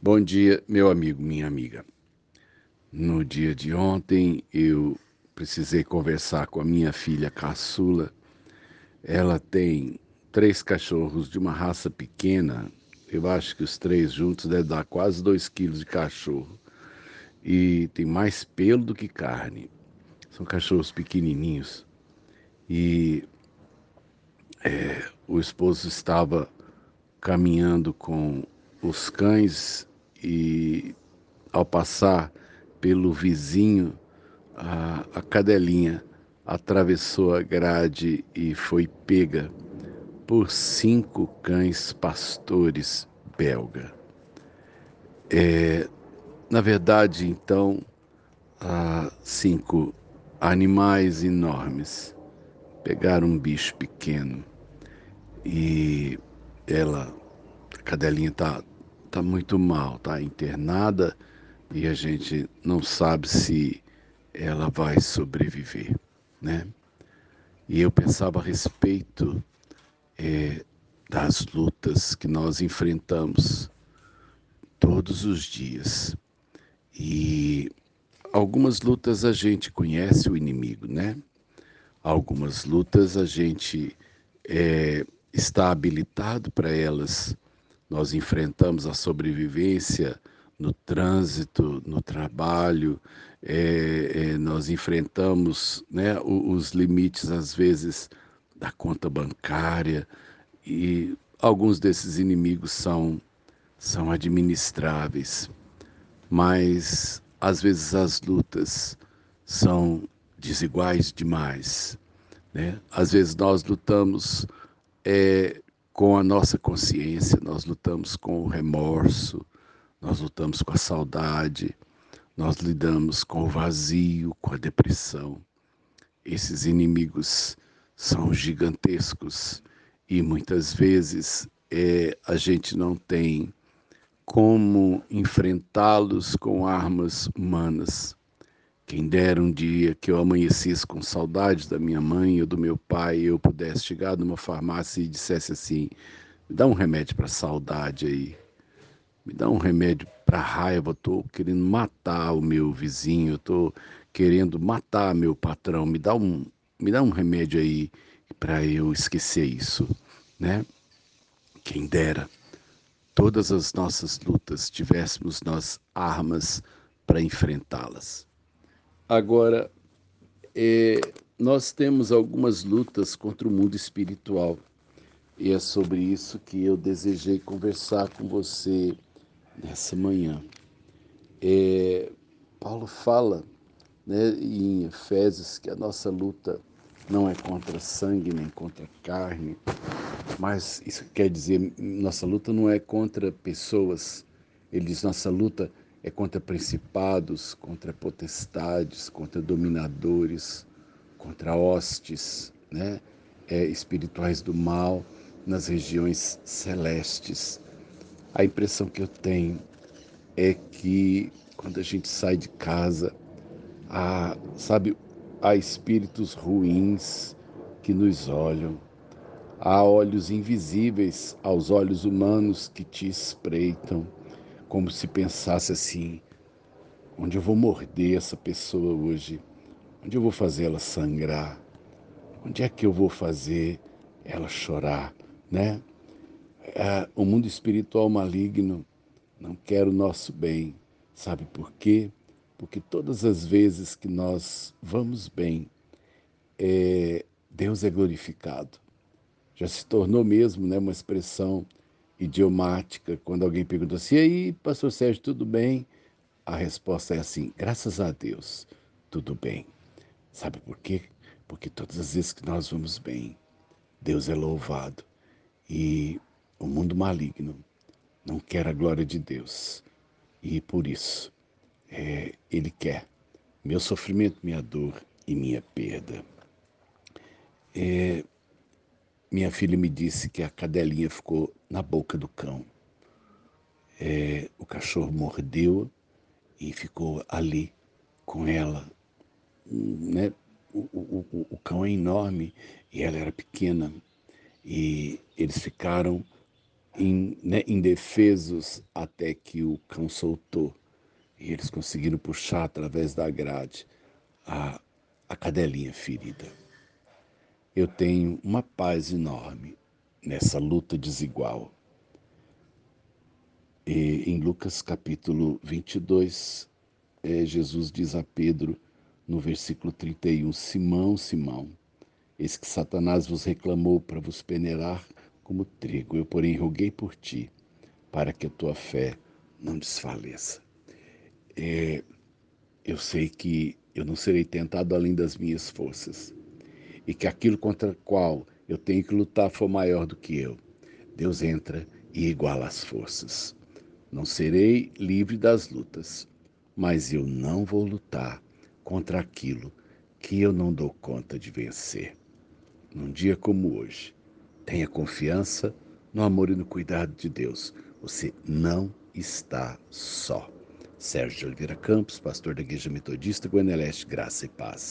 Bom dia, meu amigo, minha amiga. No dia de ontem eu precisei conversar com a minha filha caçula. Ela tem três cachorros de uma raça pequena. Eu acho que os três juntos devem dar quase dois quilos de cachorro. E tem mais pelo do que carne. São cachorros pequenininhos. E é, o esposo estava caminhando com os cães e ao passar pelo vizinho, a, a cadelinha atravessou a grade e foi pega por cinco cães pastores belga. É, na verdade, então, cinco animais enormes pegaram um bicho pequeno e ela, a cadelinha está tá muito mal, tá internada e a gente não sabe se ela vai sobreviver, né? E eu pensava a respeito é, das lutas que nós enfrentamos todos os dias. E algumas lutas a gente conhece o inimigo, né? Algumas lutas a gente é, está habilitado para elas nós enfrentamos a sobrevivência no trânsito, no trabalho, é, é, nós enfrentamos né, os limites, às vezes, da conta bancária, e alguns desses inimigos são, são administráveis, mas às vezes as lutas são desiguais demais. Né? Às vezes nós lutamos é, com a nossa consciência, nós lutamos com o remorso, nós lutamos com a saudade, nós lidamos com o vazio, com a depressão. Esses inimigos são gigantescos e muitas vezes é, a gente não tem como enfrentá-los com armas humanas. Quem dera um dia que eu amanhecesse com saudades da minha mãe ou do meu pai e eu pudesse chegar numa farmácia e dissesse assim: me dá um remédio para saudade aí, me dá um remédio para raiva, estou querendo matar o meu vizinho, estou querendo matar meu patrão, me dá um, me dá um remédio aí para eu esquecer isso, né? Quem dera todas as nossas lutas tivéssemos nós armas para enfrentá-las. Agora, é, nós temos algumas lutas contra o mundo espiritual e é sobre isso que eu desejei conversar com você nessa manhã. É, Paulo fala né, em Efésios que a nossa luta não é contra sangue nem contra carne, mas isso quer dizer nossa luta não é contra pessoas. Ele diz nossa luta contra principados, contra potestades, contra dominadores, contra hostes né? É, espirituais do mal nas regiões celestes. A impressão que eu tenho é que quando a gente sai de casa, há, sabe, há espíritos ruins que nos olham, há olhos invisíveis aos olhos humanos que te espreitam como se pensasse assim: onde eu vou morder essa pessoa hoje? Onde eu vou fazer ela sangrar? Onde é que eu vou fazer ela chorar, né? É, o mundo espiritual maligno não quer o nosso bem. Sabe por quê? Porque todas as vezes que nós vamos bem, é, Deus é glorificado. Já se tornou mesmo né, uma expressão idiomática, quando alguém pergunta assim, e aí, pastor Sérgio, tudo bem? A resposta é assim, graças a Deus, tudo bem. Sabe por quê? Porque todas as vezes que nós vamos bem, Deus é louvado. E o mundo maligno não quer a glória de Deus. E por isso, é, ele quer meu sofrimento, minha dor e minha perda. É, minha filha me disse que a cadelinha ficou na boca do cão. É, o cachorro mordeu e ficou ali com ela. Né? O, o, o, cão é enorme e ela era pequena. E eles ficaram né, indefesos até que o cão soltou. E eles conseguiram puxar através da grade a, a cadelinha ferida. Eu tenho uma paz enorme nessa luta desigual. E em Lucas capítulo 22, é, Jesus diz a Pedro, no versículo 31, Simão, Simão, eis que Satanás vos reclamou para vos peneirar como trigo. Eu, porém, roguei por ti, para que a tua fé não desfaleça. É, eu sei que eu não serei tentado além das minhas forças, e que aquilo contra o qual eu tenho que lutar for maior do que eu. Deus entra e iguala as forças. Não serei livre das lutas, mas eu não vou lutar contra aquilo que eu não dou conta de vencer. Num dia como hoje, Tenha confiança no amor e no cuidado de Deus. Você não está só. Sérgio de Oliveira Campos, pastor da Igreja Metodista Guaneleste, Graça e Paz.